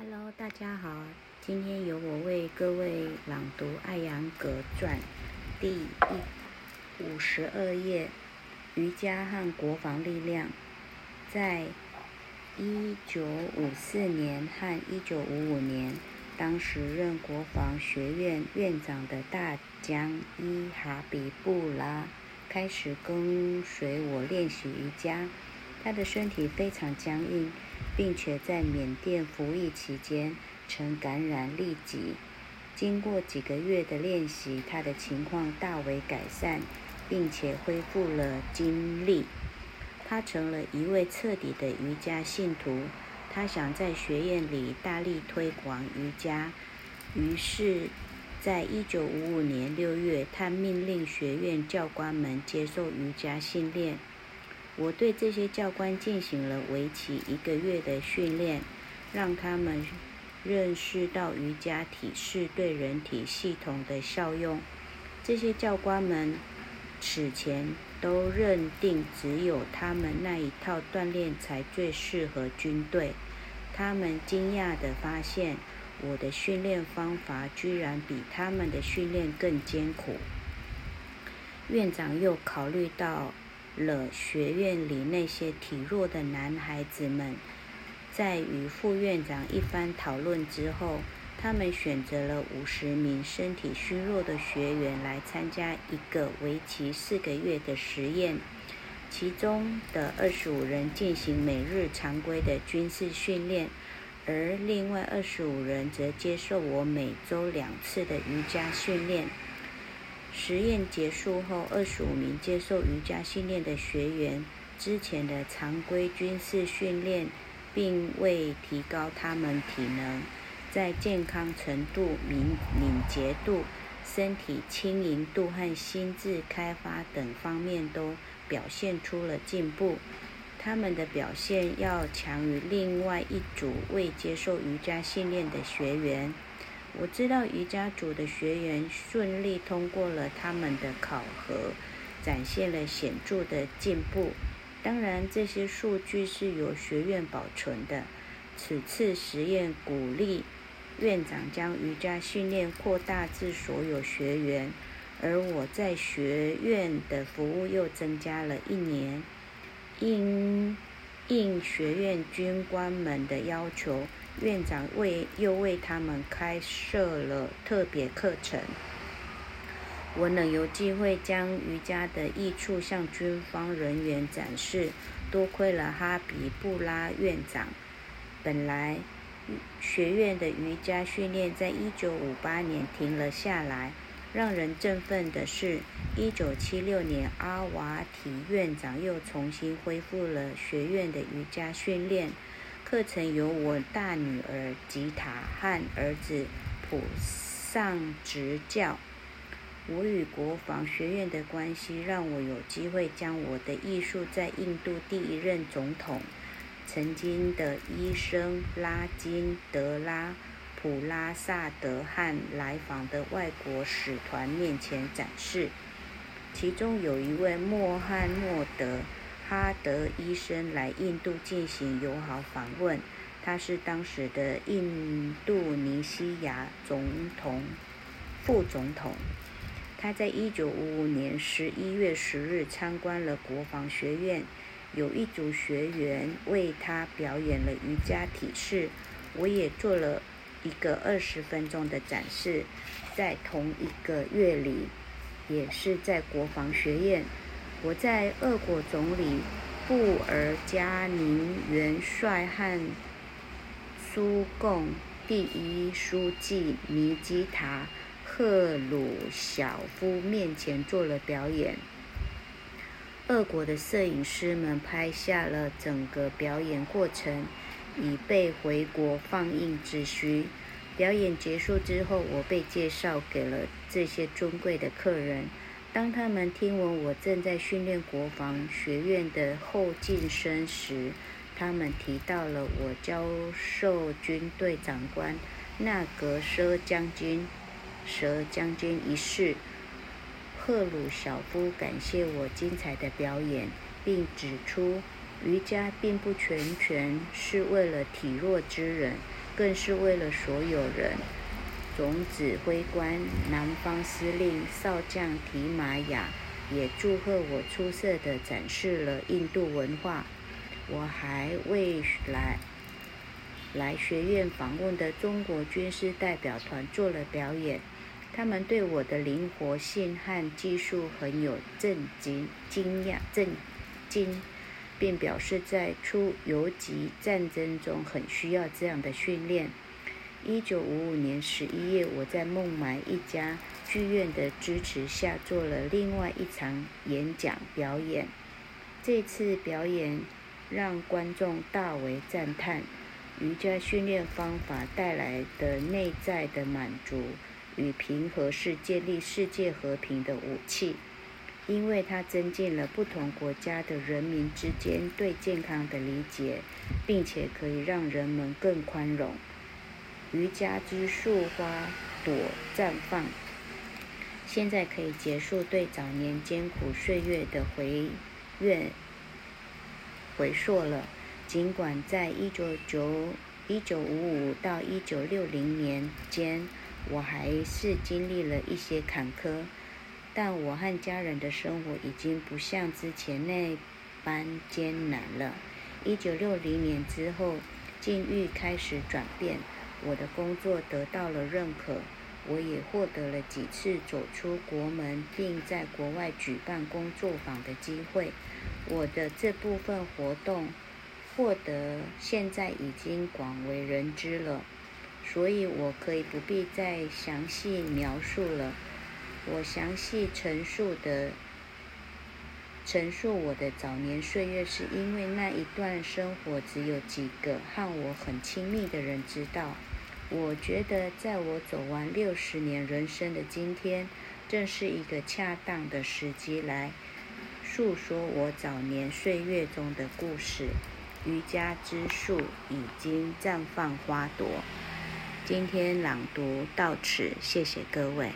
Hello，大家好，今天由我为各位朗读《艾扬格传》第一五十二页。瑜伽和国防力量，在一九五四年和一九五五年，当时任国防学院院长的大将伊哈比布拉开始跟随我练习瑜伽。他的身体非常僵硬，并且在缅甸服役期间曾感染痢疾。经过几个月的练习，他的情况大为改善，并且恢复了精力。他成了一位彻底的瑜伽信徒。他想在学院里大力推广瑜伽，于是，在一九五五年六月，他命令学院教官们接受瑜伽训练。我对这些教官进行了为期一个月的训练，让他们认识到瑜伽体式对人体系统的效用。这些教官们此前都认定只有他们那一套锻炼才最适合军队。他们惊讶地发现，我的训练方法居然比他们的训练更艰苦。院长又考虑到。了学院里那些体弱的男孩子们，在与副院长一番讨论之后，他们选择了五十名身体虚弱的学员来参加一个为期四个月的实验。其中的二十五人进行每日常规的军事训练，而另外二十五人则接受我每周两次的瑜伽训练。实验结束后，二十五名接受瑜伽训练的学员之前的常规军事训练，并未提高他们体能，在健康程度、敏敏捷度、身体轻盈度和心智开发等方面都表现出了进步。他们的表现要强于另外一组未接受瑜伽训练的学员。我知道瑜伽组的学员顺利通过了他们的考核，展现了显著的进步。当然，这些数据是由学院保存的。此次实验鼓励院长将瑜伽训练扩大至所有学员，而我在学院的服务又增加了一年。应应学院军官们的要求。院长为又为他们开设了特别课程。我能有机会将瑜伽的益处向军方人员展示，多亏了哈比布拉院长。本来学院的瑜伽训练在一九五八年停了下来。让人振奋的是，一九七六年阿瓦提院长又重新恢复了学院的瑜伽训练。课程由我大女儿吉塔和儿子普上执教。我与国防学院的关系让我有机会将我的艺术在印度第一任总统、曾经的医生拉金德拉普拉萨德和来访的外国使团面前展示。其中有一位莫罕默德。哈德医生来印度进行友好访问，他是当时的印度尼西亚总统副总统。他在一九五五年十一月十日参观了国防学院，有一组学员为他表演了瑜伽体式，我也做了一个二十分钟的展示。在同一个月里，也是在国防学院。我在俄国总理布尔加宁元帅和苏共第一书记尼基塔赫鲁晓夫面前做了表演。俄国的摄影师们拍下了整个表演过程，以备回国放映之需。表演结束之后，我被介绍给了这些尊贵的客人。当他们听闻我正在训练国防学院的后进生时，他们提到了我教授军队长官纳格舍将军、舍将军一事。赫鲁晓夫感谢我精彩的表演，并指出瑜伽并不全全是为了体弱之人，更是为了所有人。总指挥官、南方司令少将提玛雅也祝贺我出色地展示了印度文化。我还为来来学院访问的中国军事代表团做了表演。他们对我的灵活性和技术很有震惊、惊讶、震惊，并表示在出游击战争中很需要这样的训练。一九五五年十一月，我在孟买一家剧院的支持下做了另外一场演讲表演。这次表演让观众大为赞叹，瑜伽训练方法带来的内在的满足。与平和是建立世界和平的武器，因为它增进了不同国家的人民之间对健康的理解，并且可以让人们更宽容。瑜伽之树花朵绽放，现在可以结束对早年艰苦岁月的回愿回溯了。尽管在一九九一九五五到一九六零年间。我还是经历了一些坎坷，但我和家人的生活已经不像之前那般艰难了。一九六零年之后，境遇开始转变，我的工作得到了认可，我也获得了几次走出国门并在国外举办工作坊的机会。我的这部分活动获得现在已经广为人知了。所以我可以不必再详细描述了。我详细陈述的陈述我的早年岁月，是因为那一段生活只有几个和我很亲密的人知道。我觉得，在我走完六十年人生的今天，正是一个恰当的时机来诉说我早年岁月中的故事。瑜伽之树已经绽放花朵。今天朗读到此，谢谢各位。